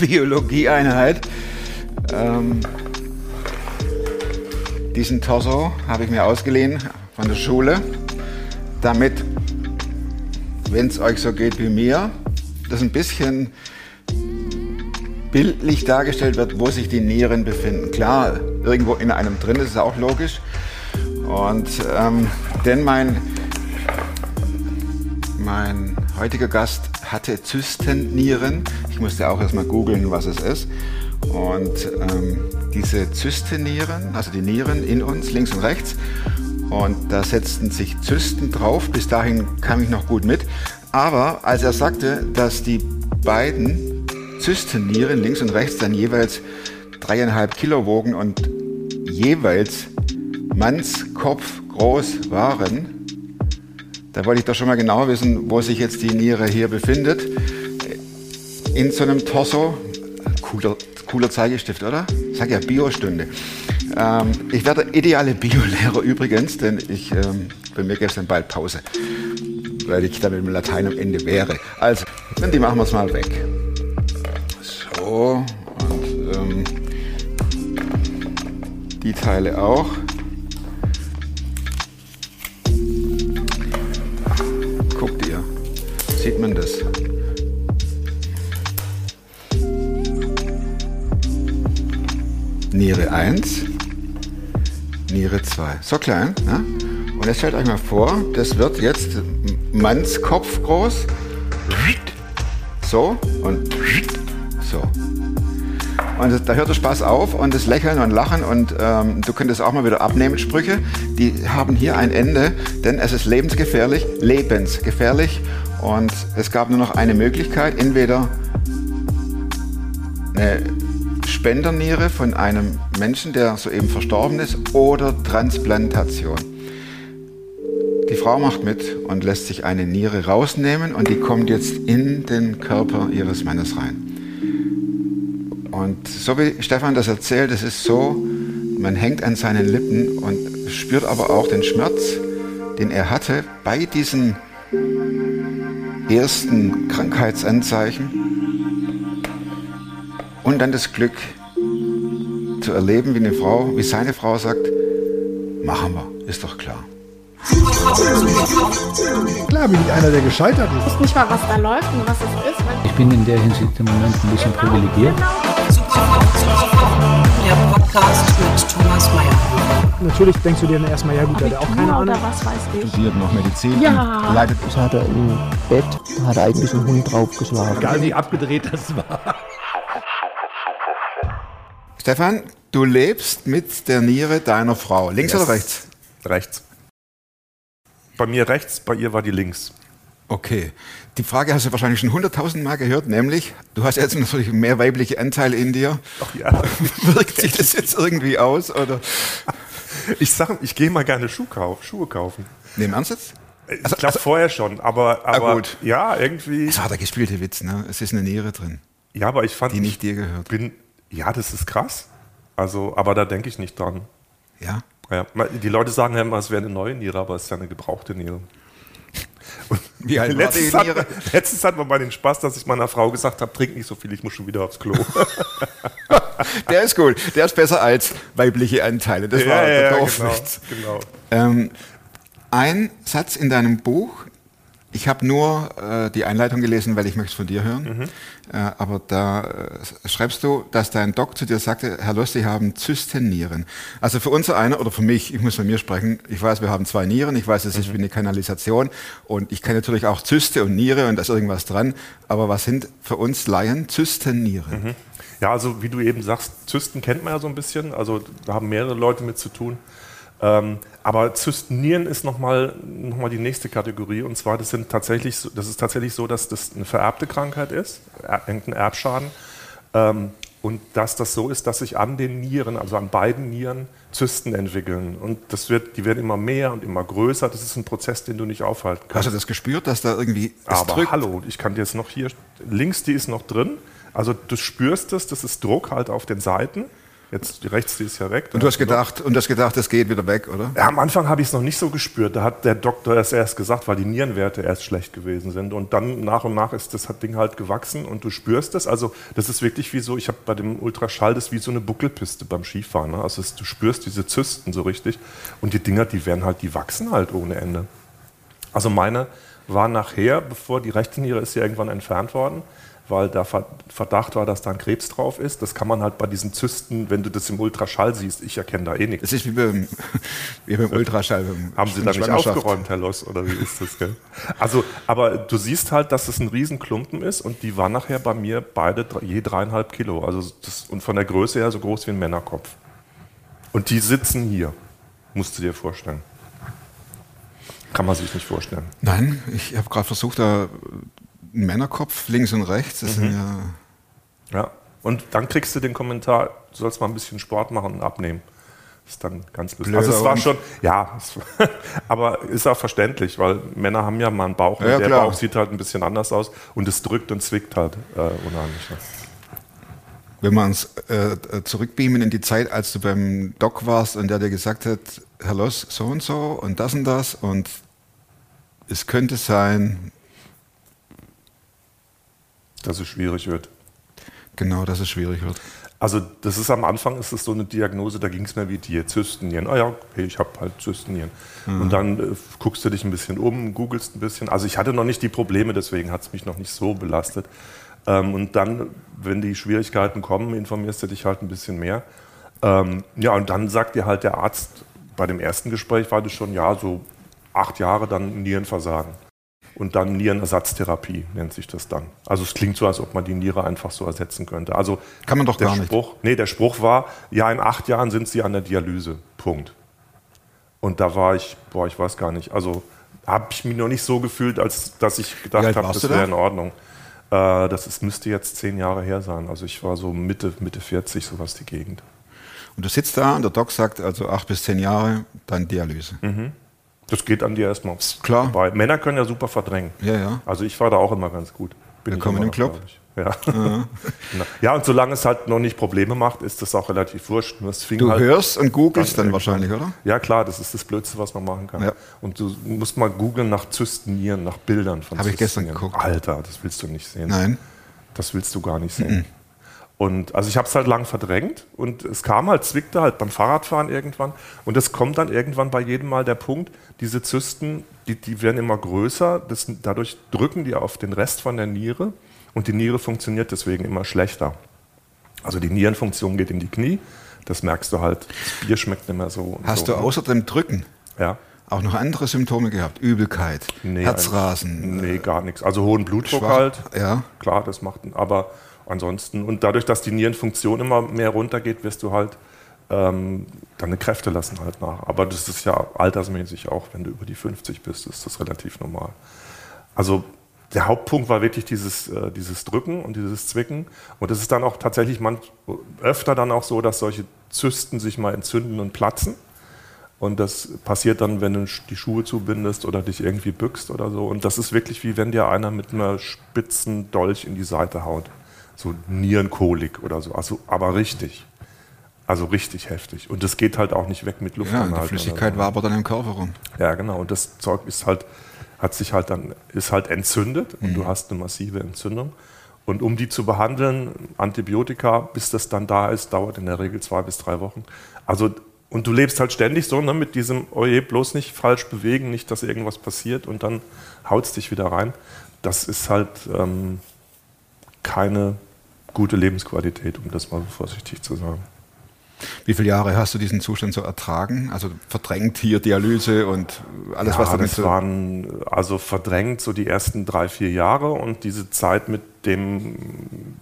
Biologieeinheit. Ähm, diesen Torso habe ich mir ausgeliehen von der Schule, damit, wenn es euch so geht wie mir, das ein bisschen bildlich dargestellt wird, wo sich die Nieren befinden. Klar, irgendwo in einem drin, ist auch logisch. Und ähm, denn mein, mein heutiger Gast hatte Zystennieren. Ich musste auch erstmal googeln, was es ist. Und ähm, diese Zystennieren, also die Nieren in uns, links und rechts, und da setzten sich Zysten drauf. Bis dahin kam ich noch gut mit. Aber als er sagte, dass die beiden Zystennieren links und rechts dann jeweils dreieinhalb Kilo wogen und jeweils Mannskopf groß waren, da wollte ich doch schon mal genau wissen, wo sich jetzt die Niere hier befindet. In so einem Torso, cooler, cooler Zeigestift, oder? Ich sag ja Biostunde. Ähm, ich werde ideale Biolehrer übrigens, denn ich, ähm, bei mir dann bald Pause, weil ich dann mit dem Latein am Ende wäre. Also, die machen wir es mal weg. So, und ähm, die Teile auch. Sieht man das? Niere 1, Niere 2. So klein. Ne? Und jetzt stellt euch mal vor, das wird jetzt Mannskopf groß. So und so. Und da hört der Spaß auf und das Lächeln und Lachen und ähm, du könntest auch mal wieder abnehmen, Sprüche, die haben hier ein Ende, denn es ist lebensgefährlich, lebensgefährlich und es gab nur noch eine Möglichkeit, entweder eine Spenderniere von einem Menschen, der soeben verstorben ist, oder Transplantation. Die Frau macht mit und lässt sich eine Niere rausnehmen und die kommt jetzt in den Körper ihres Mannes rein. Und so wie Stefan das erzählt, es ist so, man hängt an seinen Lippen und spürt aber auch den Schmerz, den er hatte bei diesen ersten Krankheitsanzeichen und dann das Glück zu erleben, wie eine Frau, wie seine Frau sagt, machen wir, ist doch klar. Klar bin ich einer, der gescheitert ist. Ich weiß nicht mal, was da läuft und was es ist. Ich bin in der Hinsicht im Moment ein bisschen privilegiert. Der Podcast mit Thomas Mayer. Natürlich denkst du dir dann erstmal, ja gut, der hat auch keine Ahnung. was weiß ich. Studiert noch Medizin Ja. und leidet Das hat er im Bett, hat er eigentlich einen Hund draufgeschlagen. Egal wie abgedreht das war. Stefan, du lebst mit der Niere deiner Frau. Links Yes. oder rechts? Rechts. Bei mir rechts, bei ihr war die links. Okay. Die Frage hast du wahrscheinlich schon hunderttausend Mal gehört, nämlich, du hast jetzt natürlich mehr weibliche Anteile in dir. Ach ja. Wirkt sich das jetzt irgendwie aus? Oder? Ich sag, ich gehe mal gerne Schuh kauf, Schuhe kaufen. Nee, im Ernst jetzt? Ich glaube vorher schon, aber, aber gut. ja, irgendwie. Das war der gespielte Witz, ne? Es ist eine Niere drin, Ja, aber ich fand, die nicht dir gehört. bin, ja, das ist krass. Also, aber da denke ich nicht dran. Ja? Ja, die Leute sagen ja immer, es wäre eine neue Niere, aber es ist ja eine gebrauchte Niere. Und Wie alt war letztens, hat, letztens hatten wir mal den Spaß, dass ich meiner Frau gesagt habe, trink nicht so viel, ich muss schon wieder aufs Klo. Der ist gut. Der ist besser als weibliche Anteile. Das war der genau, Dorfwitz. genau. Ähm, ein Satz in deinem Buch, ich habe nur äh, die Einleitung gelesen, weil ich möchte es von dir hören, äh, aber da äh, schreibst du, dass dein Doc zu dir sagte, Herr Loss, Sie haben Zystennieren. Also für unser einer, oder für mich, ich muss von mir sprechen, ich weiß, wir haben zwei Nieren, ich weiß, es ist wie eine Kanalisation und ich kenne natürlich auch Zyste und Niere und da ist irgendwas dran, aber was sind für uns Laien Zystennieren? Ja, also wie du eben sagst, Zysten kennt man ja so ein bisschen, also da haben mehrere Leute mit zu tun. Ähm, aber Zystenieren ist nochmal noch mal die nächste Kategorie und zwar das, sind tatsächlich, so- das ist tatsächlich so, dass das eine vererbte Krankheit ist, irgendein Erbschaden. Ähm, und dass das so ist, dass sich an den Nieren, also an beiden Nieren, Zysten entwickeln. Und das wird, die werden immer mehr und immer größer. Das ist ein Prozess, den du nicht aufhalten kannst. Hast du das gespürt, dass da irgendwie Aber drückt? hallo, ich kann dir jetzt noch hier, links, die ist noch drin. Also du spürst es, das ist Druck halt auf den Seiten. Jetzt die rechts, die ist ja weg. Und du hast gedacht, und du hast gedacht, es geht wieder weg, oder? Ja, am Anfang habe ich es noch nicht so gespürt. Da hat der Doktor es erst gesagt, weil die Nierenwerte erst schlecht gewesen sind. Und dann nach und nach ist das Ding halt gewachsen und du spürst es. Also das ist wirklich wie so, ich habe bei dem Ultraschall das wie so eine Buckelpiste beim Skifahren. Ne? Also es, du spürst diese Zysten so richtig. Und die Dinger, die werden halt, die wachsen halt ohne Ende. Also meine war nachher, bevor die rechte Niere ist ja irgendwann entfernt worden, weil der Verdacht war, dass da ein Krebs drauf ist. Das kann man halt bei diesen Zysten, wenn du das im Ultraschall siehst, ich erkenne da eh nichts. Das ist wie beim, wie beim Ultraschall. Beim Haben Sie da nicht aufgeräumt, Herr Loss, oder wie ist das? Gell? Also, aber du siehst halt, dass es ein Riesenklumpen ist und die waren nachher bei mir beide je dreieinhalb Kilo. Also das, und von der Größe her so groß wie ein Männerkopf. Und die sitzen hier, musst du dir vorstellen. Kann man sich nicht vorstellen. Nein, ich habe gerade versucht, da einen Männerkopf links und rechts. Das mhm. sind ja. Ja, und dann kriegst du den Kommentar, du sollst mal ein bisschen Sport machen und abnehmen. Das ist dann ganz lustig. Also es war schon, ja, es, aber ist auch verständlich, weil Männer haben ja mal einen Bauch ja, und der klar. Bauch sieht halt ein bisschen anders aus und es drückt und zwickt halt äh, unheimlich. Ne? Wenn wir uns äh, zurückbeamen in die Zeit, als du beim Doc warst und der dir gesagt hat, Herr Loss, so und so und das und das und es könnte sein, dass es schwierig wird. Genau, dass es schwierig wird. Also das ist am Anfang ist es so eine Diagnose, da ging es mir wie dir, Zystennieren. Ah ja, okay, ich habe halt Zystennieren. Mhm. Und dann äh, guckst du dich ein bisschen um, googelst ein bisschen. Also ich hatte noch nicht die Probleme, deswegen hat es mich noch nicht so belastet. Ähm, und dann, wenn die Schwierigkeiten kommen, informierst du dich halt ein bisschen mehr. Ähm, ja, und dann sagt dir halt der Arzt, bei dem ersten Gespräch war das schon, ja, so acht Jahre dann Nierenversagen. Und dann Nierenersatztherapie nennt sich das dann. Also es klingt so, als ob man die Niere einfach so ersetzen könnte. Also Kann man doch der gar Spruch, nicht. Nee, der Spruch war, ja, in acht Jahren sind sie an der Dialyse. Punkt. Und da war ich, boah, ich weiß gar nicht. Also habe ich mich noch nicht so gefühlt, als dass ich gedacht habe, das wäre in Ordnung. Äh, das ist, müsste jetzt zehn Jahre her sein. Also ich war so Mitte, Mitte 40, sowas die Gegend. Und du sitzt da und der Doc sagt also acht bis zehn Jahre, dann Dialyse. Mhm. Das geht an dir erstmal. Klar. Weil Männer können ja super verdrängen. Ja, ja. Also ich war da auch immer ganz gut. Bin Willkommen im Club. Ja. Ja. ja, und solange es halt noch nicht Probleme macht, ist das auch relativ wurscht. Nur es fing Du halt hörst und googelst dann, wahrscheinlich, oder? Ja, klar, das ist das Blödste, was man machen kann. Ja. Und du musst mal googeln nach Zystennieren, nach Bildern von Hab ich gestern geguckt. Alter, das willst du nicht sehen. Nein. Das willst du gar nicht sehen. Und also ich habe es halt lang verdrängt und es kam halt, zwickte halt beim Fahrradfahren irgendwann. Und es kommt dann irgendwann bei jedem Mal der Punkt, diese Zysten, die, die werden immer größer, das, dadurch drücken die auf den Rest von der Niere und die Niere funktioniert deswegen immer schlechter. Also die Nierenfunktion geht in die Knie, das merkst du halt, das Bier schmeckt nicht mehr so. Hast so, du ne? außer dem Drücken Ja. auch noch andere Symptome gehabt? Übelkeit, Nee, Herzrasen, Nee, gar nichts. Also hohen Blutdruck schwach- halt. Ja. Klar, das macht, aber ansonsten, und dadurch, dass die Nierenfunktion immer mehr runtergeht, wirst du halt, ähm, deine Kräfte lassen halt nach. Aber das ist ja altersmäßig auch, wenn du über die 50 bist, ist das relativ normal. Also der Hauptpunkt war wirklich dieses, äh, dieses Drücken und dieses Zwicken. Und es ist dann auch tatsächlich manch, öfter dann auch so, dass solche Zysten sich mal entzünden und platzen. Und das passiert dann, wenn du die Schuhe zubindest oder dich irgendwie bückst oder so. Und das ist wirklich wie wenn dir einer mit einer spitzen Dolch in die Seite haut. So Nierenkolik oder so. Also, aber richtig. Also richtig heftig. Und das geht halt auch nicht weg mit Ja, die Luftanhalten. Flüssigkeit oder war aber dann im Körper rum. so. Ja, genau. Und das Zeug ist halt, hat sich halt dann, ist halt entzündet und du hast eine massive Entzündung. Und um die zu behandeln, Antibiotika, bis das dann da ist, dauert in der Regel zwei bis drei Wochen. Also, und du lebst halt ständig so ne, mit diesem, oje, bloß nicht falsch bewegen, nicht, dass irgendwas passiert und dann haut es dich wieder rein. Das ist halt ähm, keine gute Lebensqualität, um das mal vorsichtig zu sagen. Wie viele Jahre hast du diesen Zustand so ertragen? Also verdrängt hier Dialyse und alles, was ja, damit das waren also verdrängt so die ersten drei, vier Jahre und diese Zeit mit dem,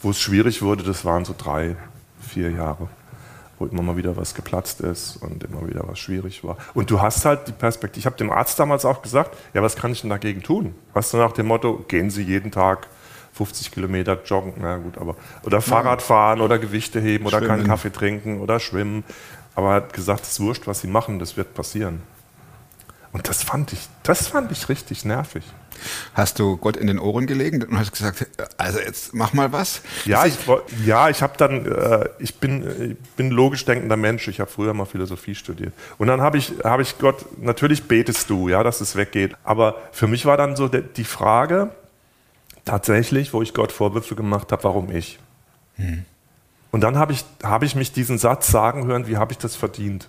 wo es schwierig wurde, das waren so drei, vier Jahre, wo immer mal wieder was geplatzt ist und immer wieder was schwierig war. Und du hast halt die Perspektive, ich habe dem Arzt damals auch gesagt, ja, was kann ich denn dagegen tun? Weißt du, nach dem Motto, gehen Sie jeden Tag 50 Kilometer joggen, na gut, aber oder Fahrrad fahren oder Gewichte heben oder keinen Schwimmen. Kaffee trinken oder schwimmen. Aber er hat gesagt, es ist wurscht, was Sie machen, das wird passieren. Und das fand ich, das fand ich richtig nervig. Hast du Gott in den Ohren gelegen und hast gesagt, also jetzt mach mal was? Ja, ich, ja, ich habe dann, äh, ich bin, äh, ich bin logisch denkender Mensch. Ich habe früher mal Philosophie studiert. Und dann habe ich, habe ich Gott, natürlich betest du, ja, dass es weggeht. Aber für mich war dann so die Frage, tatsächlich, wo ich Gott Vorwürfe gemacht habe, warum ich? Und dann habe ich, habe ich mich diesen Satz sagen hören, wie habe ich das verdient?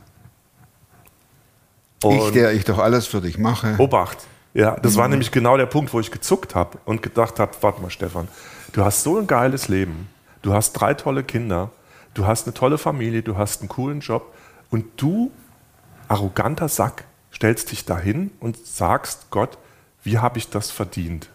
ich, der ich doch alles für dich mache. Obacht. Ja, das war nämlich genau der Punkt, wo ich gezuckt habe und gedacht habe, warte mal, Stefan, du hast so ein geiles Leben, du hast drei tolle Kinder, du hast eine tolle Familie, du hast einen coolen Job und du, arroganter Sack, stellst dich dahin und sagst Gott, wie habe ich das verdient?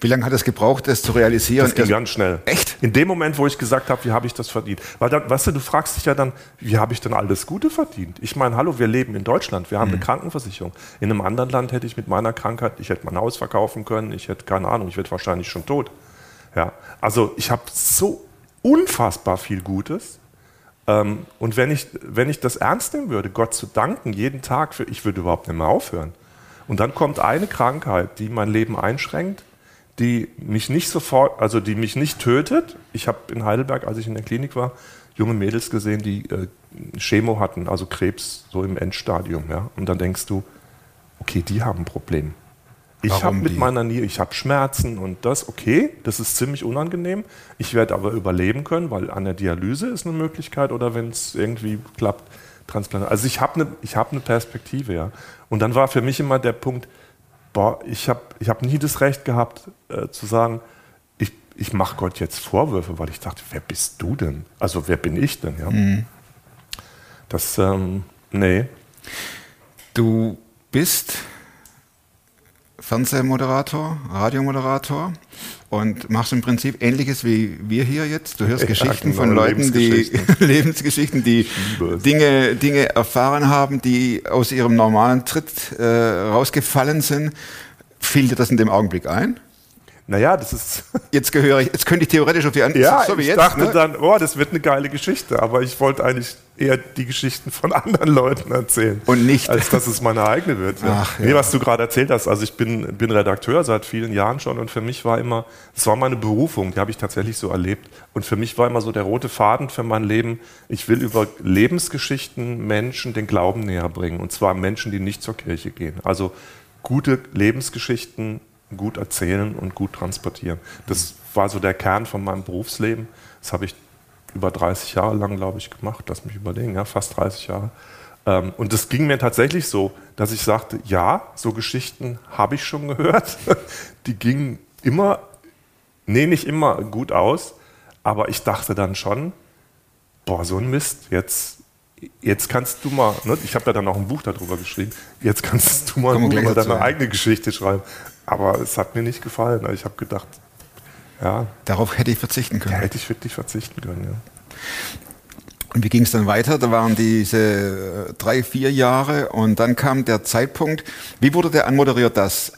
Wie lange hat es gebraucht, das zu realisieren? Das ging Erst- ganz schnell. Echt? In dem Moment, wo ich gesagt habe, wie habe ich das verdient? Weil dann, weißt du, du fragst dich ja dann, wie habe ich denn alles Gute verdient? Ich meine, hallo, wir leben in Deutschland, wir haben Mhm. eine Krankenversicherung. In einem anderen Land hätte ich mit meiner Krankheit, ich hätte mein Haus verkaufen können, ich hätte keine Ahnung, ich wäre wahrscheinlich schon tot. Ja, also ich habe so unfassbar viel Gutes. Ähm, und wenn ich, wenn ich das ernst nehmen würde, Gott zu danken, jeden Tag, für, ich würde überhaupt nicht mehr aufhören. Und dann kommt eine Krankheit, die mein Leben einschränkt, die mich nicht sofort, also die mich nicht tötet. Ich habe in Heidelberg, als ich in der Klinik war, junge Mädels gesehen, die äh, Chemo hatten, also Krebs so im Endstadium. Ja? Und dann denkst du, okay, die haben ein Problem. Ich habe mit die? meiner Niere, ich habe Schmerzen und das, okay, das ist ziemlich unangenehm. Ich werde aber überleben können, weil an der Dialyse ist eine Möglichkeit oder wenn es irgendwie klappt, Transplantation. Also ich habe eine hab ne Perspektive, ja. Und dann war für mich immer der Punkt, boah, ich habe ich hab nie das Recht gehabt äh, zu sagen, ich, ich mache Gott jetzt Vorwürfe, weil ich dachte, wer bist du denn? Also wer bin ich denn? Ja? Das, ähm, nee. Du bist Fernsehmoderator, Radiomoderator und machst im Prinzip Ähnliches wie wir hier jetzt. Du hörst Ja, Geschichten genau, von Leuten, die Lebensgeschichten. Lebensgeschichten, die liebe es. Dinge, Dinge erfahren haben, die aus ihrem normalen Tritt äh, rausgefallen sind. Fiel dir das in dem Augenblick ein? Naja, das ist. Jetzt gehöre ich, jetzt könnte ich theoretisch auf die andere Ja, so wie ich jetzt. dachte ne? dann, oh, das wird eine geile Geschichte, aber ich wollte eigentlich eher die Geschichten von anderen Leuten erzählen. Und nicht- Als dass es meine eigene wird. Ja. Ach, ja. Nee, was du gerade erzählt hast, also ich bin, bin Redakteur seit vielen Jahren schon und für mich war immer, es war meine Berufung, die habe ich tatsächlich so erlebt. Und für mich war immer so der rote Faden für mein Leben, ich will über Lebensgeschichten Menschen den Glauben näher bringen. Und zwar Menschen, die nicht zur Kirche gehen. Also gute Lebensgeschichten gut erzählen und gut transportieren. Das war so der Kern von meinem Berufsleben. Das habe ich über 30 Jahre lang, glaube ich, gemacht. Lass mich überlegen, ja, fast 30 Jahre. Ähm, und das ging mir tatsächlich so, dass ich sagte, ja, so Geschichten habe ich schon gehört. Die gingen immer, nee, nicht immer gut aus, aber ich dachte dann schon, boah, so ein Mist, jetzt, jetzt kannst du mal, ne, ich habe ja dann auch ein Buch darüber geschrieben, jetzt kannst du mal, mal deine eigene Geschichte schreiben. Aber es hat mir nicht gefallen. Ich habe gedacht, ja, Darauf hätte ich verzichten können. hätte ich wirklich verzichten können. Ja. Und wie ging es dann weiter? Da waren diese äh, drei, vier Jahre und dann kam der Zeitpunkt. Wie wurde der anmoderiert, dass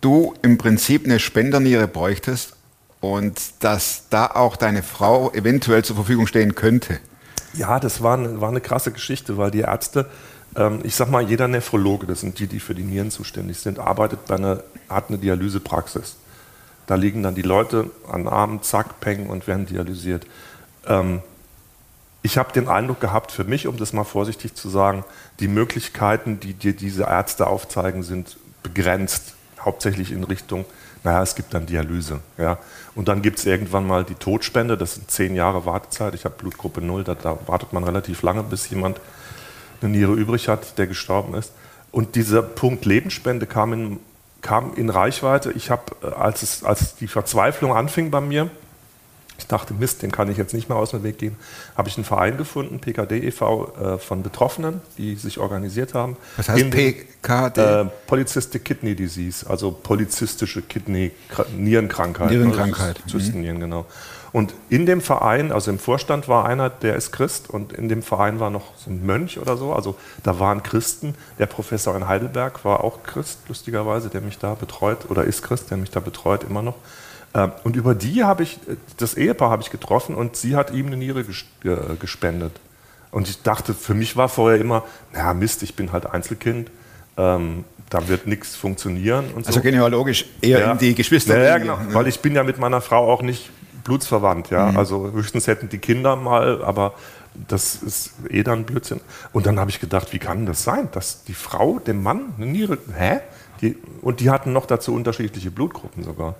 du im Prinzip eine Spenderniere bräuchtest und dass da auch deine Frau eventuell zur Verfügung stehen könnte? Ja, das war eine, war eine krasse Geschichte, weil die Ärzte, ich sag mal, jeder Nephrologe, das sind die, die für die Nieren zuständig sind, arbeitet bei einer, hat eine Dialysepraxis. Da liegen dann die Leute an Armen, zack, peng und werden dialysiert. Ähm, ich habe den Eindruck gehabt, für mich, um das mal vorsichtig zu sagen, die Möglichkeiten, die dir diese Ärzte aufzeigen, sind begrenzt. Hauptsächlich in Richtung, naja, es gibt dann Dialyse. Ja. Und dann gibt es irgendwann mal die Todspende, das sind zehn Jahre Wartezeit. Ich habe Blutgruppe 0, da, da wartet man relativ lange, bis jemand eine Niere übrig hat, der gestorben ist. Und dieser Punkt Lebensspende kam in, kam in Reichweite. Ich habe, äh, als, es, als die Verzweiflung anfing bei mir, ich dachte, Mist, den kann ich jetzt nicht mehr aus dem Weg gehen. Habe ich einen Verein gefunden, PKD e.V., äh, von Betroffenen, die sich organisiert haben. Was heißt PKD? Äh, Polycystic Kidney Disease, also polyzystische Kidney Nierenkrankheit. Nierenkrankheit, Also Zystennieren, genau. Und in dem Verein, also im Vorstand war einer, der ist Christ und in dem Verein war noch so ein Mönch oder so. Also da waren Christen. Der Professor in Heidelberg war auch Christ, lustigerweise, der mich da betreut oder ist Christ, der mich da betreut immer noch. Ähm, Und über die habe ich, das Ehepaar habe ich getroffen und sie hat ihm eine Niere äh, gespendet. Und ich dachte, für mich war vorher immer, naja, Mist, ich bin halt Einzelkind. ähm, da wird nichts funktionieren und so. Also genealogisch eher in die Geschwister. Ja, ja, genau. Weil ich bin ja mit meiner Frau auch nicht blutsverwandt, ja. Also höchstens hätten die Kinder mal, aber das ist eh dann Blödsinn. Und dann habe ich gedacht, wie kann das sein, dass die Frau dem Mann eine Niere, hä? Die, und die hatten noch dazu unterschiedliche Blutgruppen sogar.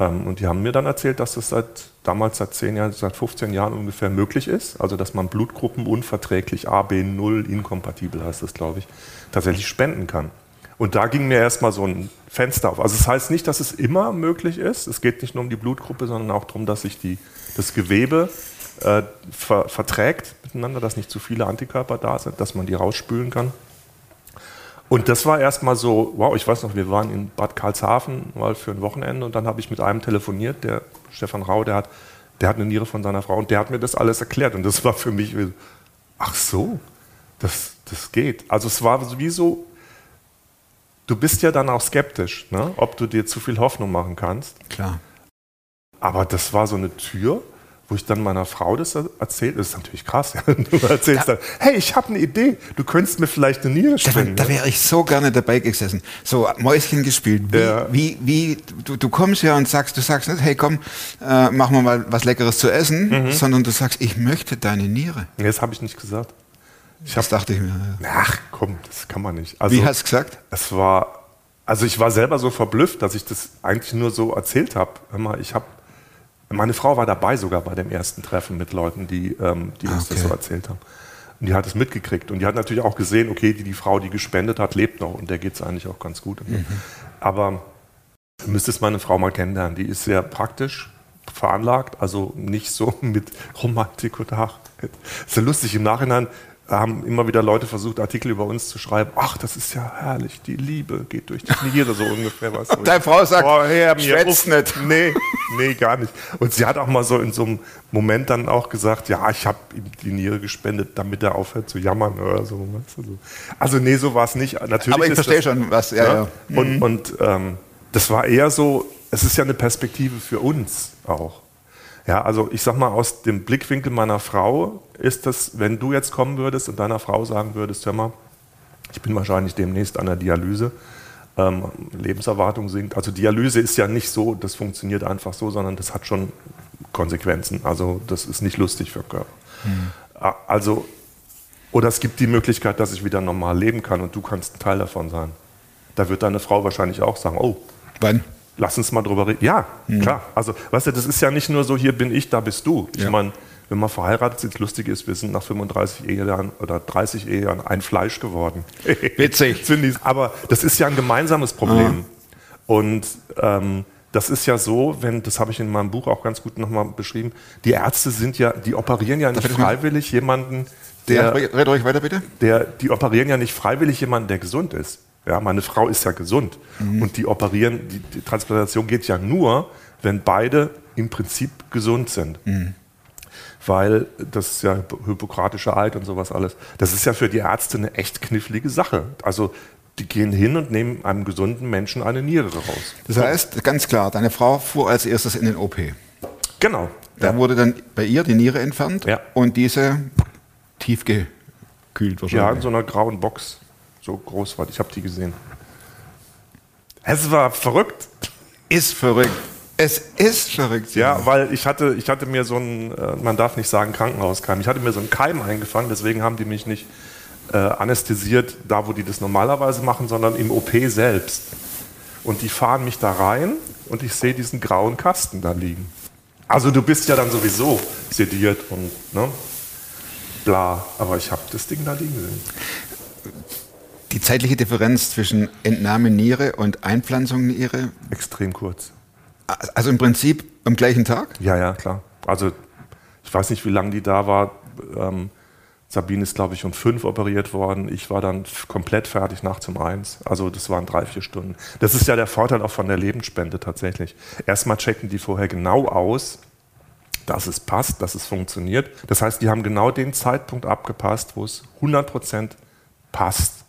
Ähm, und die haben mir dann erzählt, dass das seit damals seit 10 Jahren, seit 15 Jahren ungefähr möglich ist. Also dass man Blutgruppen unverträglich AB0 inkompatibel heißt das, glaube ich, tatsächlich spenden kann. Und da ging mir erstmal so ein Fenster auf. Also es das heißt nicht, dass es immer möglich ist. Es geht nicht nur um die Blutgruppe, sondern auch darum, dass sich die, das Gewebe äh, ver, verträgt miteinander, dass nicht zu viele Antikörper da sind, dass man die rausspülen kann. Und das war erstmal so, wow, ich weiß noch, wir waren in Bad Karlshafen mal für ein Wochenende und dann habe ich mit einem telefoniert, der Stefan Rau, der hat, der hat eine Niere von seiner Frau und der hat mir das alles erklärt. Und das war für mich, ach so, das, das geht. Also es war wie so, du bist ja dann auch skeptisch, ne? ob du dir zu viel Hoffnung machen kannst. Klar. Aber das war so eine Tür, wo ich dann meiner Frau das erzählt, das ist natürlich krass, ja. du erzählst da, dann, hey, ich habe eine Idee, du könntest mir vielleicht eine Niere spenden. Da, da wäre ich so gerne dabei gesessen, so Mäuschen gespielt. Wie, Ja. wie, wie du, du kommst ja und sagst, du sagst nicht, hey komm, äh, machen wir mal was Leckeres zu essen, Mhm. sondern du sagst, ich möchte deine Niere. Nee, das habe ich nicht gesagt. Ich Das dachte ich mir. ja. ach komm, das kann man nicht. Also, Wie hast du gesagt? Es war, also ich war selber so verblüfft, dass ich das eigentlich nur so erzählt habe. Ich habe, meine Frau war dabei sogar bei dem ersten Treffen mit Leuten, die, ähm, die uns das Okay. so erzählt haben. Und die hat es mitgekriegt. Und die hat natürlich auch gesehen, okay, die, die Frau, die gespendet hat, lebt noch und der geht es eigentlich auch ganz gut. So. Aber du müsstest meine Frau mal kennenlernen. Die ist sehr praktisch veranlagt, also nicht so mit Romantik und ach. Ist ja lustig, im Nachhinein haben immer wieder Leute versucht, Artikel über uns zu schreiben. Ach, das ist ja herrlich, die Liebe geht durch die Niere, so ungefähr. Was Und deine Frau sagt, Herr, mir schwätz uff, nicht. Nee, nee, gar nicht. Und sie hat auch mal so in so einem Moment dann auch gesagt, ja, ich habe ihm die Niere gespendet, damit er aufhört zu jammern oder so. Also nee, so war es nicht. Natürlich Aber ich verstehe schon, was, ja, ja. und, und ähm, das war eher so, es ist ja eine Perspektive für uns auch. Ja, also ich sag mal, aus dem Blickwinkel meiner Frau ist das, wenn du jetzt kommen würdest und deiner Frau sagen würdest, hör mal, ich bin wahrscheinlich demnächst an der Dialyse, ähm, Lebenserwartung sinkt. Also Dialyse ist ja nicht so, das funktioniert einfach so, sondern das hat schon Konsequenzen. Also das ist nicht lustig für den Körper. A- Also, oder es gibt die Möglichkeit, dass ich wieder normal leben kann und du kannst ein Teil davon sein. Da wird deine Frau wahrscheinlich auch sagen, oh, Wann? Lass uns mal drüber reden. Ja, klar. Also, weißt du, das ist ja nicht nur so, hier bin ich, da bist du. Ich Ja. meine, wenn man verheiratet ist, lustig ist, wir sind nach 35 Ehejahren oder 30 Ehejahren ein Fleisch geworden. Witzig. Aber das ist ja ein gemeinsames Problem. Und ähm, das ist ja so, wenn, das habe ich in meinem Buch auch ganz gut nochmal beschrieben, die Ärzte sind ja, die operieren ja nicht freiwillig jemanden, Der, der, red ruhig weiter, bitte. der, die operieren ja nicht freiwillig jemanden, der gesund ist. Ja, meine Frau ist ja gesund. Und die operieren, die, die Transplantation geht ja nur, wenn beide im Prinzip gesund sind. Weil das ist ja hippokratischer Eid und sowas alles. Das ist ja für die Ärzte eine echt knifflige Sache. Also die gehen hin und nehmen einem gesunden Menschen eine Niere raus. Das heißt, ganz klar, deine Frau fuhr als erstes in den OP. Genau. Da wurde dann bei ihr die Niere entfernt Ja. und diese tiefgekühlt Ja, in wahrscheinlich. so einer grauen Box. So groß war die. Ich habe die gesehen. Es war verrückt. ist verrückt. Es ist verrückt. Ja, weil ich hatte, ich hatte mir so ein, äh, man darf nicht sagen Krankenhauskeim, ich hatte mir so einen Keim eingefangen, deswegen haben die mich nicht äh, anästhesiert, da wo die das normalerweise machen, sondern im OP selbst. Und die fahren mich da rein und ich sehe diesen grauen Kasten da liegen. Also du bist ja dann sowieso sediert und ne, bla, aber ich habe das Ding da liegen gesehen. Die zeitliche Differenz zwischen Entnahme Niere und Einpflanzung Niere, Extrem kurz. also im Prinzip am gleichen Tag? Ja, ja, klar. Also ich weiß nicht, wie lange die da war. Ähm, Sabine ist, glaube ich, um fünf operiert worden. Ich war dann komplett fertig nachts um eins. Also das waren drei, vier Stunden. Das ist ja der Vorteil auch von der Lebensspende tatsächlich. Erstmal checken die vorher genau aus, dass es passt, dass es funktioniert. Das heißt, die haben genau den Zeitpunkt abgepasst, wo es 100% passt.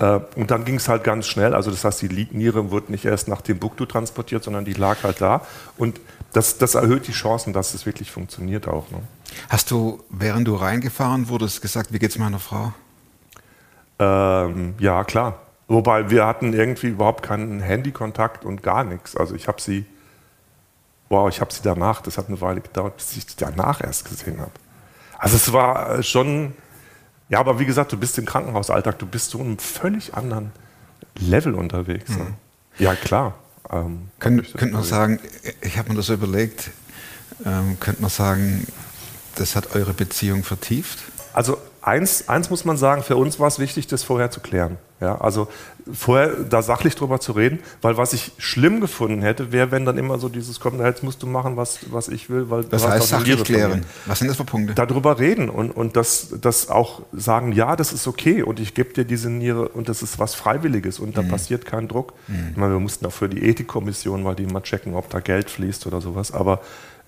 Äh, Und dann ging es halt ganz schnell. Also das heißt, die Niere wird nicht erst nach Timbuktu transportiert, sondern die lag halt da. Und das, das erhöht die Chancen, dass es wirklich funktioniert auch. Ne? Hast du, während du reingefahren wurdest, gesagt, wie geht's meiner Frau? Ähm, ja, klar. Wobei wir hatten irgendwie überhaupt keinen Handykontakt und gar nichts. Also ich habe sie, wow, ich habe sie danach, das hat eine Weile gedauert, bis ich sie danach erst gesehen habe. Also es war äh, schon, ja, aber wie gesagt, du bist im Krankenhausalltag, du bist so in einem völlig anderen Level unterwegs. Ne? Ja, klar. Ähm, das könnte man sagen, ich habe mir das so überlegt, ähm, könnte man sagen, das hat eure Beziehung vertieft? Also eins, eins muss man sagen, für uns war es wichtig, das vorher zu klären. Ja, also vorher da sachlich drüber zu reden, weil was ich schlimm gefunden hätte, wäre, wenn dann immer so dieses kommt, jetzt musst du machen, was, was ich will, weil hast heißt sachlich klären? Was sind das für Punkte? darüber reden und, und das, das auch sagen, ja, das ist okay und ich gebe dir diese Niere und das ist was Freiwilliges und da passiert kein Druck. Ich meine, wir mussten auch für die Ethikkommission, weil die immer checken, ob da Geld fließt oder sowas, aber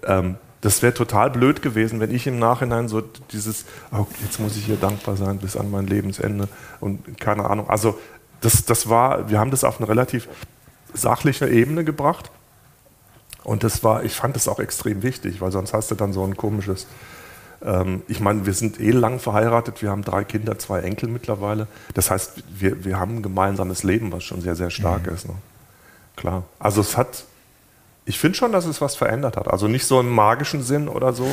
ähm, das wäre total blöd gewesen, wenn ich im Nachhinein so dieses, oh, jetzt muss ich hier dankbar sein bis an mein Lebensende und keine Ahnung. Also das, das war, wir haben das auf eine relativ sachliche Ebene gebracht. Und das war, ich fand das auch extrem wichtig, weil sonst hast du dann so ein komisches. Ähm, ich meine, wir sind eh lang verheiratet, wir haben drei Kinder, zwei Enkel mittlerweile. Das heißt, wir, wir haben ein gemeinsames Leben, was schon sehr, sehr stark ist. Ne? Klar. Also es hat, ich finde schon, dass es was verändert hat. Also nicht so im magischen Sinn oder so.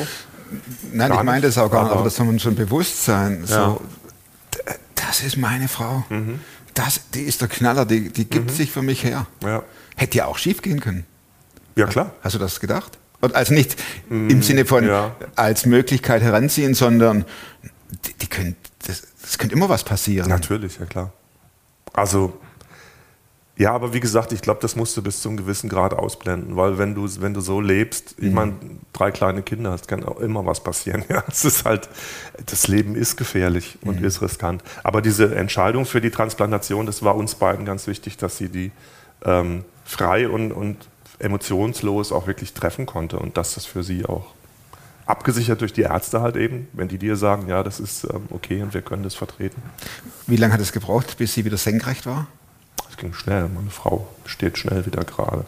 Nein, ich meine das auch gar nicht, aber- das soll man schon bewusst sein. Ja. So, d- das ist meine Frau. Mhm. Das, die ist der Knaller, die, die gibt sich für mich her. Ja, Hätte ja auch schief gehen können. ja klar. Hast du das gedacht? Und also nicht im Sinne von ja. als Möglichkeit heranziehen, sondern die, die können, das, das könnte immer was passieren. Natürlich, ja klar. Also, ja, aber wie gesagt, ich glaube, das musst du bis zu einem gewissen Grad ausblenden, weil wenn du, wenn du so lebst, ich meine, drei kleine Kinder, es kann auch immer was passieren. Ja, es ist halt, das Leben ist gefährlich und ist riskant. Aber diese Entscheidung für die Transplantation, das war uns beiden ganz wichtig, dass sie die ähm, frei und, und emotionslos auch wirklich treffen konnte und dass das für sie auch abgesichert durch die Ärzte halt eben, wenn die dir sagen, ja, das ist ähm, okay und wir können das vertreten. Wie lange hat es gebraucht, bis sie wieder senkrecht war? Es ging schnell. Meine Frau steht schnell wieder gerade.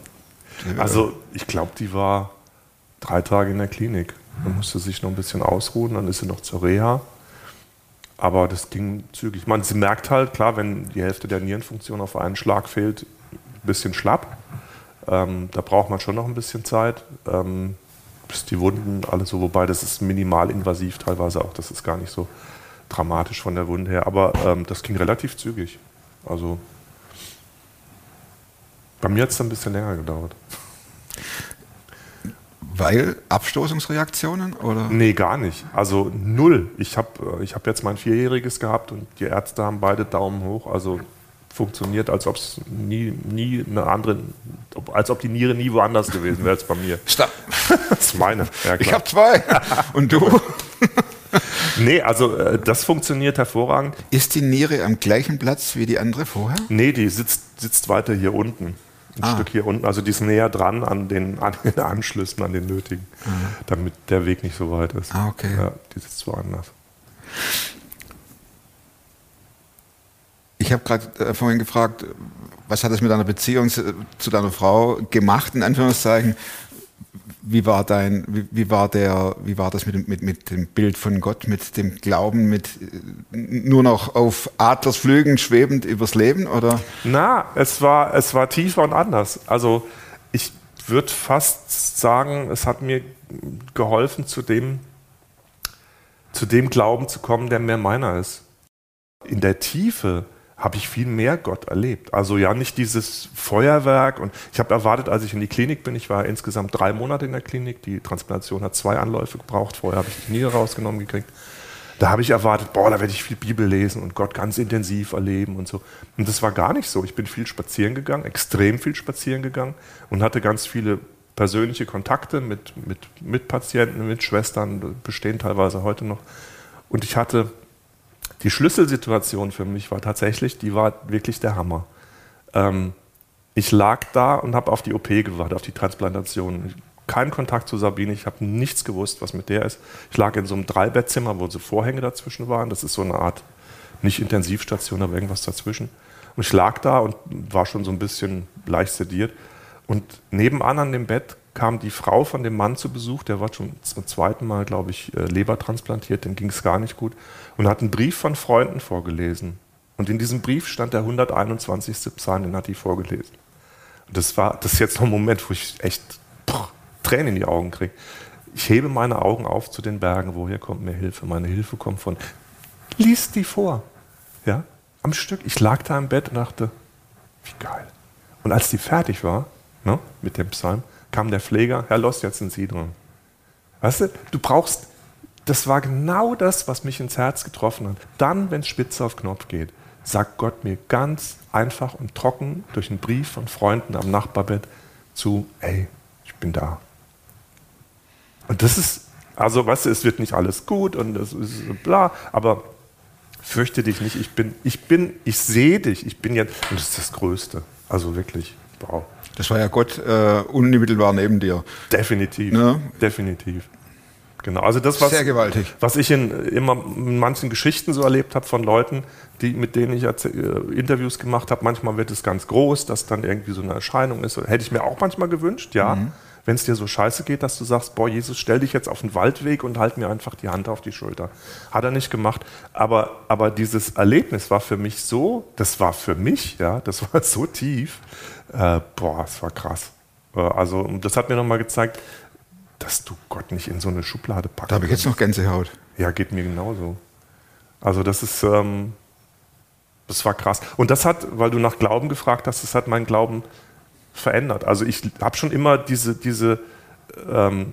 Also ich glaube, die war drei Tage in der Klinik. Dann musste sich noch ein bisschen ausruhen, dann ist sie noch zur Reha. Aber das ging zügig. Man, sie merkt halt, klar, wenn die Hälfte der Nierenfunktion auf einen Schlag fehlt, ein bisschen schlapp. Ähm, da braucht man schon noch ein bisschen Zeit, ähm, bis die Wunden alles so, wobei das ist minimal invasiv teilweise auch, das ist gar nicht so dramatisch von der Wunde her. Aber ähm, das ging relativ zügig. Also bei mir hat es ein bisschen länger gedauert. Weil Abstoßungsreaktionen oder? Nee, gar nicht. Also null. Ich habe ich hab jetzt mein Vierjähriges gehabt und die Ärzte haben beide Daumen hoch. Also funktioniert, als ob es nie, nie eine andere, als ob die Niere nie woanders gewesen wäre als bei mir. Stopp. Das ist meine. Ja, Ich habe zwei. Und du? Nee, also äh, das funktioniert hervorragend. Ist die Niere am gleichen Platz wie die andere vorher? Nee, die sitzt, sitzt weiter hier unten. Ein Ah. Stück hier unten. Also die ist näher dran an den, an den Anschlüssen, an den nötigen, damit der Weg nicht so weit ist. Ah, okay. Ja, die sitzt woanders. Ich habe gerade äh, vorhin gefragt, was hat es mit deiner Beziehung zu, zu deiner Frau gemacht, in Anführungszeichen? Wie war dein, wie, wie war der, wie war das mit dem, mit, mit dem Bild von Gott, mit dem Glauben, mit äh, nur noch auf Adlersflügen schwebend übers Leben oder? Na, es war, es war tiefer und anders. Also ich würde fast sagen, es hat mir geholfen, zu dem, zu dem Glauben zu kommen, der mehr meiner ist. In der Tiefe habe ich viel mehr Gott erlebt. Also ja, nicht dieses Feuerwerk. Und ich habe erwartet, als ich in die Klinik bin, ich war insgesamt drei Monate in der Klinik. Die Transplantation hat zwei Anläufe gebraucht. Vorher habe ich die Niere rausgenommen gekriegt. Da habe ich erwartet, boah, da werde ich viel Bibel lesen und Gott ganz intensiv erleben und so. Und das war gar nicht so. Ich bin viel spazieren gegangen, extrem viel spazieren gegangen und hatte ganz viele persönliche Kontakte mit, mit, mit Patienten, mit Schwestern, bestehen teilweise heute noch. Und ich hatte die Schlüsselsituation für mich war tatsächlich, die war wirklich der Hammer. Ähm, ich lag da und habe auf die OP gewartet, auf die Transplantation. Kein Kontakt zu Sabine, ich habe nichts gewusst, was mit der ist. Ich lag in so einem Dreibettzimmer, wo so Vorhänge dazwischen waren. Das ist so eine Art, nicht Intensivstation, aber irgendwas dazwischen. Und ich lag da und war schon so ein bisschen leicht sediert. Und nebenan an dem Bett kam die Frau von dem Mann zu Besuch, der war schon zum zweiten Mal, glaube ich, äh, Leber transplantiert, dem ging es gar nicht gut, und hat einen Brief von Freunden vorgelesen. Und in diesem Brief stand der 121. Psalm, den hat die vorgelesen. Und das war, das ist jetzt noch ein Moment, wo ich echt boah, Tränen in die Augen kriege. Ich hebe meine Augen auf zu den Bergen, woher kommt mir Hilfe? Meine Hilfe kommt von. Lies die vor. Ja, am Stück. Ich lag da im Bett und dachte, wie geil. Und als die fertig war, ne, mit dem Psalm, kam der Pfleger, Herr Loss, jetzt sind Sie dran. Weißt du, du brauchst, das war genau das, was mich ins Herz getroffen hat. Dann, wenn es spitze auf Knopf geht, sagt Gott mir ganz einfach und trocken durch einen Brief von Freunden am Nachbarbett zu, ey, ich bin da. Und das ist, also weißt du, es wird nicht alles gut und es ist bla, aber fürchte dich nicht, ich bin, ich bin, ich sehe dich, ich bin jetzt, und das ist das Größte. Also wirklich, wow. Das war ja Gott äh, unmittelbar neben dir. Definitiv. Ja. Definitiv. Genau. Also das, was, Sehr gewaltig. was ich in, immer in manchen Geschichten so erlebt habe von Leuten, die, mit denen ich äh, Interviews gemacht habe, manchmal wird es ganz groß, dass dann irgendwie so eine Erscheinung ist. Hätte ich mir auch manchmal gewünscht, ja. Wenn es dir so scheiße geht, dass du sagst, boah, Jesus, stell dich jetzt auf den Waldweg und halt mir einfach die Hand auf die Schulter. Hat er nicht gemacht. Aber, aber dieses Erlebnis war für mich so, das war für mich, ja, das war so tief. Äh, boah, es war krass. Äh, also, das hat mir nochmal gezeigt, dass du Gott nicht in so eine Schublade packst. Da habe ich jetzt noch Gänsehaut. Ja, geht mir genauso. Also das ist, ähm, das war krass. Und das hat, weil du nach Glauben gefragt hast, das hat meinen Glauben verändert. Also ich habe schon immer diese, diese ähm,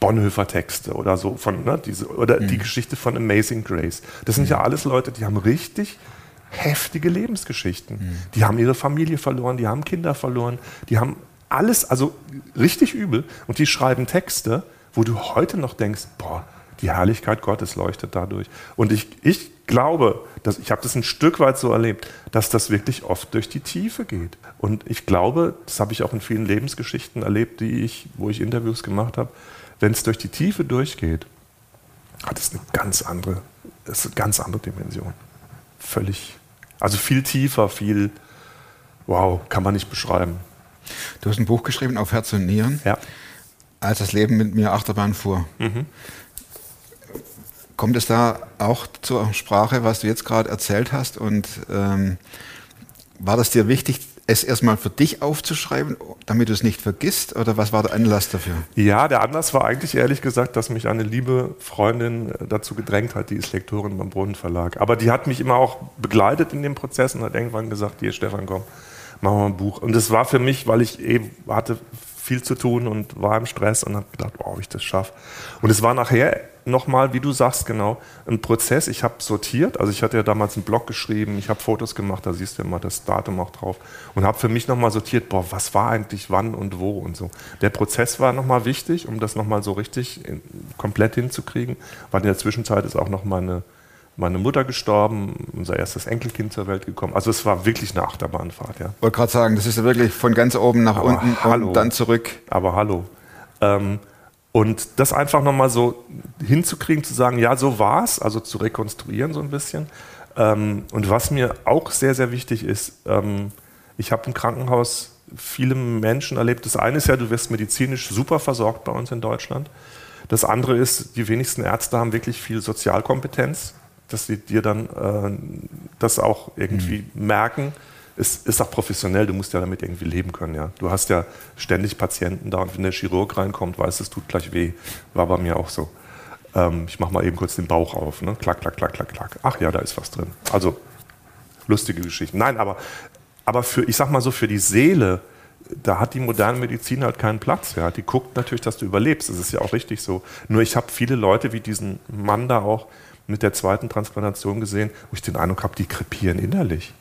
Bonhoeffer Texte oder so von, ne, diese, oder die Geschichte von Amazing Grace. Das sind ja alles Leute, die haben richtig heftige Lebensgeschichten. Die haben ihre Familie verloren, die haben Kinder verloren, die haben alles, also richtig übel. Und die schreiben Texte, wo du heute noch denkst, boah, die Herrlichkeit Gottes leuchtet dadurch. Und ich, ich glaube, dass, ich habe das ein Stück weit so erlebt, dass das wirklich oft durch die Tiefe geht. Und ich glaube, das habe ich auch in vielen Lebensgeschichten erlebt, die ich, wo ich Interviews gemacht habe, wenn es durch die Tiefe durchgeht, hat es eine ganz andere, ist eine ganz andere Dimension. Völlig, also viel tiefer, viel, wow, kann man nicht beschreiben. Du hast ein Buch geschrieben auf Herz und Nieren, Ja. als das Leben mit mir Achterbahn fuhr. Kommt es da auch zur Sprache, was du jetzt gerade erzählt hast? Und ähm, war das dir wichtig, es erstmal für dich aufzuschreiben, damit du es nicht vergisst? Oder was war der Anlass dafür? Ja, der Anlass war eigentlich ehrlich gesagt, dass mich eine liebe Freundin äh, dazu gedrängt hat, die ist Lektorin beim Brunnen. Aber die hat mich immer auch begleitet in dem Prozess und hat irgendwann gesagt, hier Stefan, komm, machen wir ein Buch. Und das war für mich, weil ich eben hatte viel zu tun und war im Stress und habe gedacht, wow, ob ich das schaffe. Und es war nachher nochmal, wie du sagst, genau, ein Prozess. Ich habe sortiert, also ich hatte ja damals einen Blog geschrieben, ich habe Fotos gemacht, da siehst du immer das Datum auch drauf und habe für mich nochmal sortiert, boah, was war eigentlich wann und wo und so. Der Prozess war nochmal wichtig, um das nochmal so richtig in, komplett hinzukriegen, weil in der Zwischenzeit ist auch noch meine, meine Mutter gestorben, unser erstes Enkelkind zur Welt gekommen. Also es war wirklich eine Achterbahnfahrt, ja. Ich wollte gerade sagen, das ist ja wirklich von ganz oben nach Aber unten hallo. und dann zurück. Aber hallo. Ähm, und das einfach nochmal so hinzukriegen, zu sagen, ja, so war es, also zu rekonstruieren so ein bisschen. Ähm, und was mir auch sehr, sehr wichtig ist, ähm, ich habe im Krankenhaus viele Menschen erlebt. Das eine ist ja, du wirst medizinisch super versorgt bei uns in Deutschland. Das andere ist, die wenigsten Ärzte haben wirklich viel Sozialkompetenz, dass sie dir dann äh, das auch irgendwie merken. Es ist auch professionell, du musst ja damit irgendwie leben können. Ja. Du hast ja ständig Patienten da und wenn der Chirurg reinkommt, weißt du, es tut gleich weh. War bei mir auch so. Ähm, ich mache mal eben kurz den Bauch auf. Ne? Klack, klack, klack, klack, klack. Ach ja, da ist was drin. Also lustige Geschichten. Nein, aber, aber für, ich sag mal so, für die Seele, da hat die moderne Medizin halt keinen Platz. Ja. Die guckt natürlich, dass du überlebst. Das ist ja auch richtig so. Nur ich habe viele Leute wie diesen Mann da auch mit der zweiten Transplantation gesehen, wo ich den Eindruck habe, die krepieren innerlich.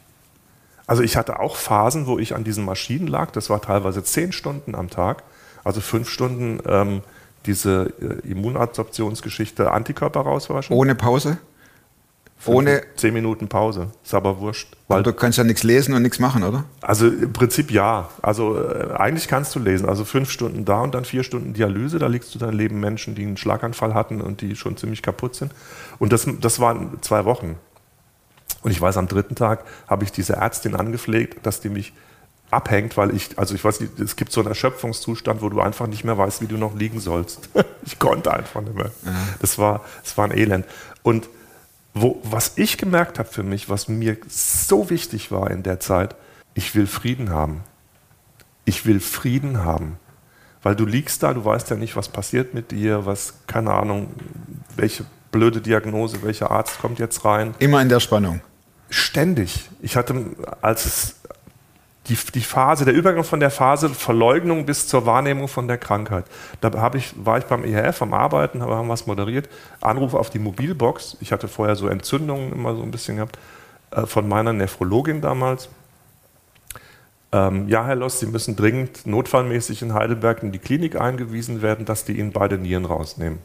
Also ich hatte auch Phasen, wo ich an diesen Maschinen lag. Das war teilweise zehn Stunden am Tag, also fünf Stunden ähm, diese äh, Immunabsorptionsgeschichte Antikörper rauswaschen. Ohne Pause? Ohne- zehn Minuten Pause. Ist aber wurscht. Weil du kannst ja nichts lesen und nichts machen, oder? also im Prinzip ja. Also äh, eigentlich kannst du lesen. Also fünf Stunden da und dann vier Stunden Dialyse. Da liegst du dann neben Menschen, die einen Schlaganfall hatten und die schon ziemlich kaputt sind. Und das, das waren zwei Wochen. Und ich weiß, am dritten Tag habe ich diese Ärztin angepflegt, dass die mich abhängt, weil ich, also ich weiß nicht, es gibt so einen Erschöpfungszustand, wo du einfach nicht mehr weißt, wie du noch liegen sollst. ich konnte einfach nicht mehr. Das war, das war ein Elend. Und wo, was ich gemerkt habe für mich, was mir so wichtig war in der Zeit, ich will Frieden haben. Ich will Frieden haben. Weil du liegst da, du weißt ja nicht, was passiert mit dir, was, keine Ahnung, welche blöde Diagnose, welcher Arzt kommt jetzt rein. Immer in der Spannung. Ständig. Ich hatte, als es die, die Phase, der Übergang von der Phase Verleugnung bis zur Wahrnehmung von der Krankheit. Da hab ich, war ich beim EHF am Arbeiten, haben was moderiert, Anruf auf die Mobilbox. Ich hatte vorher so Entzündungen immer so ein bisschen gehabt, äh, von meiner Nephrologin damals. Ähm, ja, Herr Loss, Sie müssen dringend notfallmäßig in Heidelberg in die Klinik eingewiesen werden, dass die Ihnen beide Nieren rausnehmen.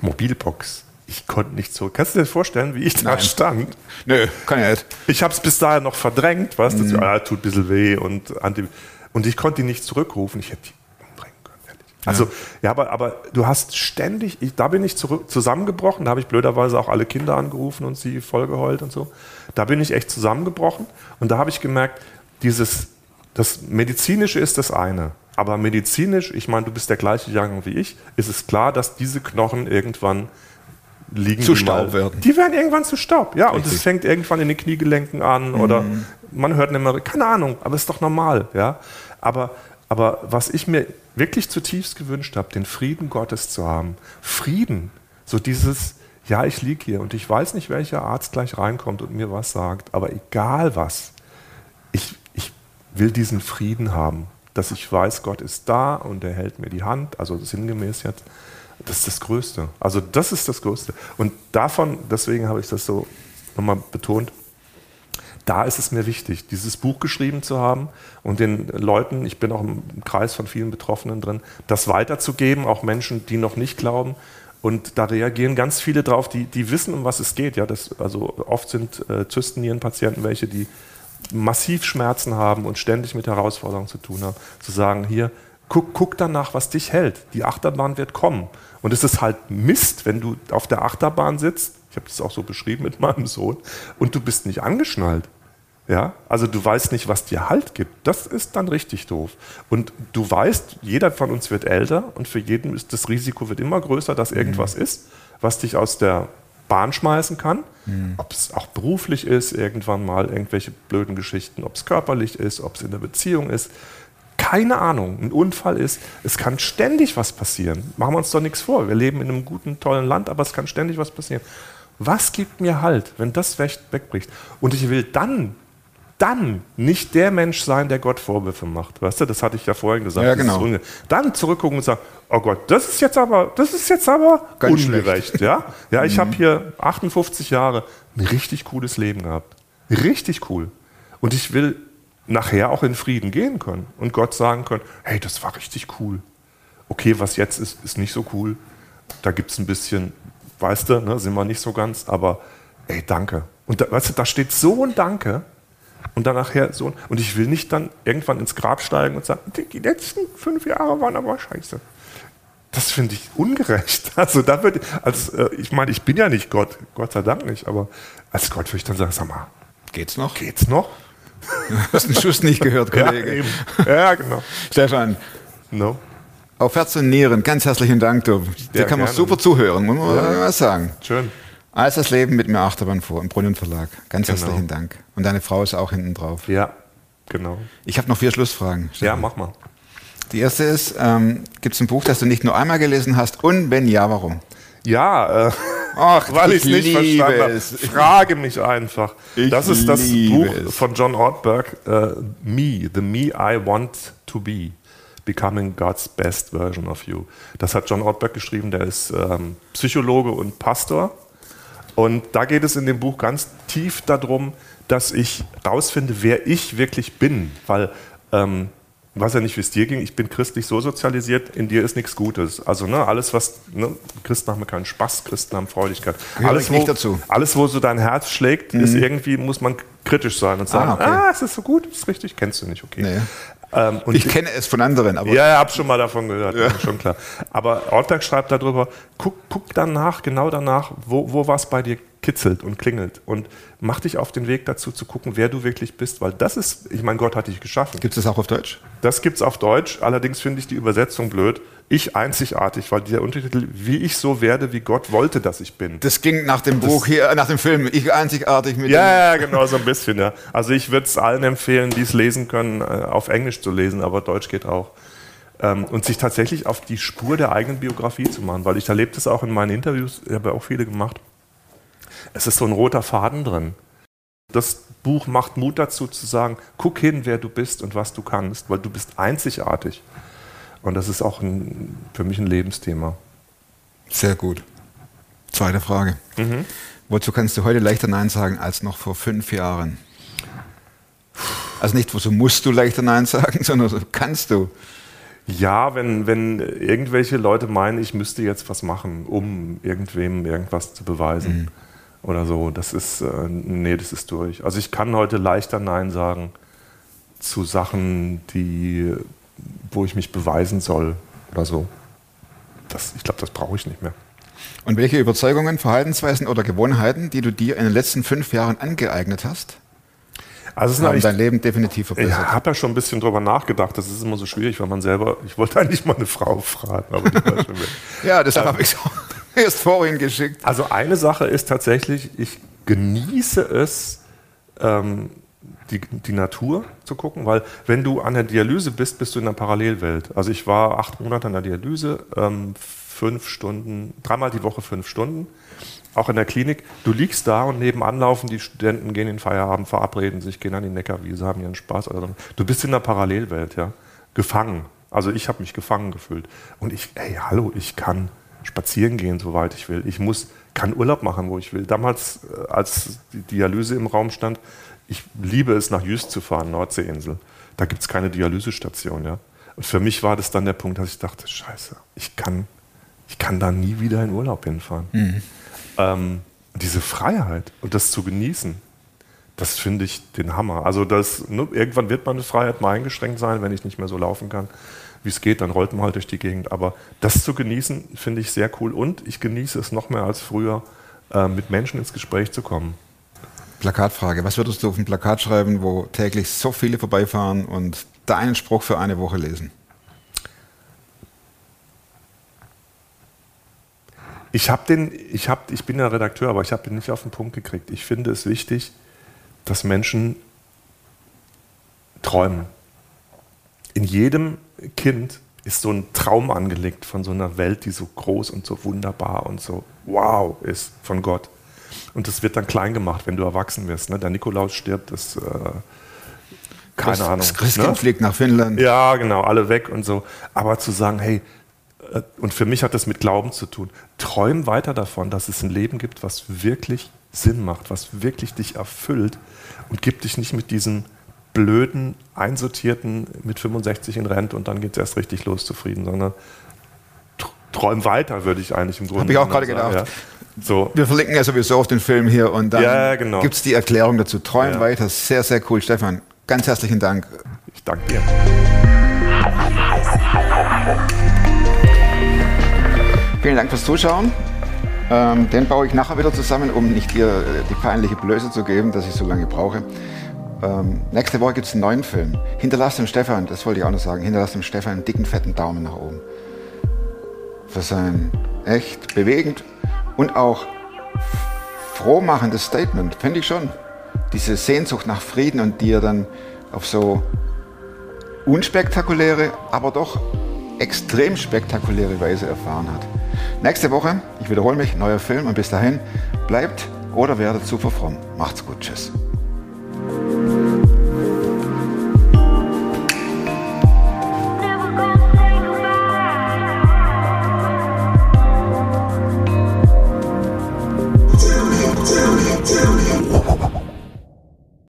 Mobilbox. Ich konnte nicht zurück. Kannst du dir vorstellen, wie ich da Nein. stand? Nö, kann ja nicht. Ich habe es bis dahin noch verdrängt, weißt du, so, ah, tut ein bisschen weh und, Anti und ich konnte die nicht zurückrufen. Ich hätte die umbringen können, ehrlich. Also, ja, aber, aber du hast ständig, ich, da bin ich zurück, zusammengebrochen, da habe ich blöderweise auch alle Kinder angerufen und sie vollgeheult und so. Da bin ich echt zusammengebrochen und da habe ich gemerkt, dieses, das Medizinische ist das eine. Aber medizinisch, ich meine, du bist der gleiche Jahrgang wie ich, ist es klar, dass diese Knochen irgendwann liegen Zu die Staub werden. Die werden irgendwann zu Staub, ja. Und Richtig. es fängt irgendwann in den Kniegelenken an oder man hört nicht mehr, keine Ahnung, aber ist doch normal, ja. Aber, aber was ich mir wirklich zutiefst gewünscht habe, den Frieden Gottes zu haben. Frieden. So dieses, ja, ich liege hier und ich weiß nicht, welcher Arzt gleich reinkommt und mir was sagt, aber egal was, ich, ich will diesen Frieden haben, dass ich weiß, Gott ist da und er hält mir die Hand, also sinngemäß jetzt. Das ist das Größte. Also das ist das Größte. Und davon, deswegen habe ich das so nochmal betont, da ist es mir wichtig, dieses Buch geschrieben zu haben und den Leuten, ich bin auch im Kreis von vielen Betroffenen drin, das weiterzugeben, auch Menschen, die noch nicht glauben. Und da reagieren ganz viele drauf, die, die wissen, um was es geht. Ja, das, also oft sind äh, Zystennierenpatienten welche, die massiv Schmerzen haben und ständig mit Herausforderungen zu tun haben. Zu sagen, hier, guck, guck danach, was dich hält. Die Achterbahn wird kommen. Und es ist halt Mist, wenn du auf der Achterbahn sitzt, ich habe das auch so beschrieben mit meinem Sohn, und du bist nicht angeschnallt. Ja, also du weißt nicht, was dir Halt gibt. Das ist dann richtig doof. Und du weißt, jeder von uns wird älter und für jeden ist das Risiko wird immer größer, dass irgendwas ist, was dich aus der Bahn schmeißen kann. Ob es auch beruflich ist, irgendwann mal irgendwelche blöden Geschichten, ob es körperlich ist, ob es in der Beziehung ist. Keine Ahnung, ein Unfall ist, es kann ständig was passieren. Machen wir uns doch nichts vor. Wir leben in einem guten, tollen Land, aber es kann ständig was passieren. Was gibt mir Halt, wenn das weg- wegbricht? Und ich will dann, dann nicht der Mensch sein, der Gott Vorwürfe macht. Weißt du, das hatte ich ja vorhin gesagt. Ja, genau. Dann zurückgucken und sagen, oh Gott, das ist jetzt aber, das ist jetzt aber Ganz ungerecht. Ja, ja ich habe hier 58 Jahre ein richtig cooles Leben gehabt. Richtig cool. Und ich will nachher auch in Frieden gehen können und Gott sagen können, hey, das war richtig cool. Okay, was jetzt ist, ist nicht so cool. Da gibt es ein bisschen, weißt du, ne, sind wir nicht so ganz, aber ey, danke. Und da, weißt du, da steht so ein Danke und dann nachher so ein, und ich will nicht dann irgendwann ins Grab steigen und sagen, die letzten fünf Jahre waren aber scheiße. Das finde ich ungerecht. Also da würde, als, äh, ich meine, ich bin ja nicht Gott, Gott sei Dank nicht, aber als Gott würde ich dann sagen, sag mal, Geht's noch? geht's noch? Du hast den Schuss nicht gehört, Kollege. Ja, ja genau. Stefan, No. auf Herz und Nieren, ganz herzlichen Dank. Du. Dir Ja, kann man super zuhören, muss man Ja. was sagen. Schön. Alles das Leben mit mir Achterbahn vor, im Brunnen Verlag. Ganz Genau. herzlichen Dank. Und deine Frau ist auch hinten drauf. Ja, genau. Ich habe noch vier Schlussfragen. Ja, Stefan. mach mal. Die erste ist, ähm, gibt es ein Buch, das du nicht nur einmal gelesen hast? Und wenn ja, warum? Ja, äh, Ach, weil ich es nicht verstanden habe. Frage mich einfach. Ich das ist das Buch es. von John Ortberg, äh, Me, The Me I Want to Be. Becoming God's Best Version of You. Das hat John Ortberg geschrieben, der ist ähm, Psychologe und Pastor. Und da geht es in dem Buch ganz tief darum, dass ich rausfinde, wer ich wirklich bin. Weil, ähm, weiß ja nicht, wie es dir ging, ich bin christlich so sozialisiert, in dir ist nichts Gutes. Also ne, alles, was, ne, Christen haben keinen Spaß, Christen haben Freudigkeit. Gehöre alles, ich nicht wo, dazu. Mhm. Alles, wo so dein Herz schlägt, ist irgendwie, muss man kritisch sein und sagen, Ah, okay. ah, ist das so gut? Ist richtig? Kennst du nicht, okay. Nee. Ähm, und Ich kenne es von anderen, aber ja, ja, hab schon mal davon gehört, schon klar. Aber Ortberg schreibt darüber, guck, guck danach, genau danach, wo, wo was bei dir kitzelt und klingelt und mach dich auf den Weg dazu zu gucken, wer du wirklich bist, weil das ist, ich meine, Gott hat dich geschaffen. gibt es das auch auf Deutsch? Das gibt's auf Deutsch, allerdings finde ich die Übersetzung blöd. Ich einzigartig, weil der Untertitel, wie ich so werde, wie Gott wollte, dass ich bin. Das ging nach dem Buch hier, äh, nach dem Film. Ich einzigartig mit dem Ja, ja, genau, so ein bisschen, ja. Also ich würde es allen empfehlen, die es lesen können, äh, auf Englisch zu lesen, aber Deutsch geht auch. Ähm, und sich tatsächlich auf die Spur der eigenen Biografie zu machen, weil ich erlebe das auch in meinen Interviews, ich habe ja auch viele gemacht. Es ist so ein roter Faden drin. Das Buch macht Mut dazu zu sagen, guck hin, wer du bist und was du kannst, weil du bist einzigartig. Und das ist auch ein, für mich ein Lebensthema. Sehr gut. Zweite Frage. Wozu kannst du heute leichter Nein sagen als noch vor fünf Jahren? Also nicht, wozu musst du leichter Nein sagen, sondern so kannst du. Ja, wenn, wenn irgendwelche Leute meinen, ich müsste jetzt was machen, um irgendwem irgendwas zu beweisen oder so, das ist, äh, nee, das ist durch. Also ich kann heute leichter Nein sagen zu Sachen, die, wo ich mich beweisen soll oder so. Das, ich glaube, das brauche ich nicht mehr. Und welche Überzeugungen, Verhaltensweisen oder Gewohnheiten, die du dir in den letzten fünf Jahren angeeignet hast, Also haben dein Leben definitiv Ich verbessert? habe ja schon ein bisschen drüber nachgedacht. Das ist immer so schwierig, weil man selber. Ich wollte eigentlich mal eine Frau fragen, aber die war schon weg. Ja, deshalb habe ich es erst vorhin geschickt. Also eine Sache ist tatsächlich, ich genieße es, ähm, die, die Natur zu gucken, weil wenn du an der Dialyse bist, bist du in einer Parallelwelt. Also ich war acht Monate an der Dialyse, ähm, fünf Stunden, dreimal die Woche fünf Stunden, auch in der Klinik. Du liegst da und nebenan laufen die Studenten, gehen in den Feierabend, verabreden sich, gehen an die Neckarwiese, haben ihren Spaß. Also du bist in einer Parallelwelt, ja, gefangen. Also ich habe mich gefangen gefühlt. Und ich, ey, hallo, ich kann spazieren gehen, soweit ich will. Ich muss, kann Urlaub machen, wo ich will. Damals, äh, als die Dialyse im Raum stand, ich liebe es, nach Jüst zu fahren, Nordseeinsel. Da gibt es keine Dialysestation, ja. Und für mich war das dann der Punkt, dass ich dachte, scheiße, ich kann, ich kann da nie wieder in Urlaub hinfahren. Ähm, diese Freiheit und das zu genießen, das finde ich den Hammer. Also das, ne, irgendwann wird meine Freiheit mal eingeschränkt sein, wenn ich nicht mehr so laufen kann, wie es geht, dann rollt man halt durch die Gegend. Aber das zu genießen, finde ich sehr cool. Und ich genieße es noch mehr als früher, äh, mit Menschen ins Gespräch zu kommen. Plakatfrage. Was würdest du auf ein Plakat schreiben, wo täglich so viele vorbeifahren und deinen Spruch für eine Woche lesen? Ich habe den, ich habe, ich bin ja Redakteur, aber ich habe den nicht auf den Punkt gekriegt. Ich finde es wichtig, dass Menschen träumen. In jedem Kind ist so ein Traum angelegt von so einer Welt, die so groß und so wunderbar und so wow ist von Gott. Und das wird dann klein gemacht, wenn du erwachsen wirst. Ne? Der Nikolaus stirbt, das äh, keine das, Ahnung. Das Christkind ne? fliegt nach Finnland. Ja, genau, alle weg und so. Aber zu sagen, hey, äh, und für mich hat das mit Glauben zu tun. Träum weiter davon, dass es ein Leben gibt, was wirklich Sinn macht, was wirklich dich erfüllt und gib dich nicht mit diesen blöden, einsortierten mit 65 in Rente und dann geht es erst richtig los zufrieden, sondern tr- träum weiter, würde ich eigentlich im Grunde Hab ich auch gerade sagen, gedacht. Ja. So, Wir verlinken ja sowieso auf den Film hier und dann Ja, genau. gibt es die Erklärung dazu. Träum Ja. weiter. Sehr, sehr cool. Stefan, ganz herzlichen Dank. ich danke dir. Vielen Dank fürs Zuschauen. Ähm, den baue ich nachher wieder zusammen, um nicht dir äh, die peinliche Blöße zu geben, dass ich so lange brauche. Ähm, nächste Woche gibt es einen neuen Film. Hinterlasst dem Stefan, das wollte ich auch noch sagen, hinterlasst dem Stefan einen dicken, fetten Daumen nach oben. Für sein echt bewegend und auch frohmachendes Statement, finde ich schon. Diese Sehnsucht nach Frieden und die er dann auf so unspektakuläre, aber doch extrem spektakuläre Weise erfahren hat. Nächste Woche, ich wiederhole mich, neuer Film und bis dahin bleibt oder werdet super fromm. Macht's gut, tschüss.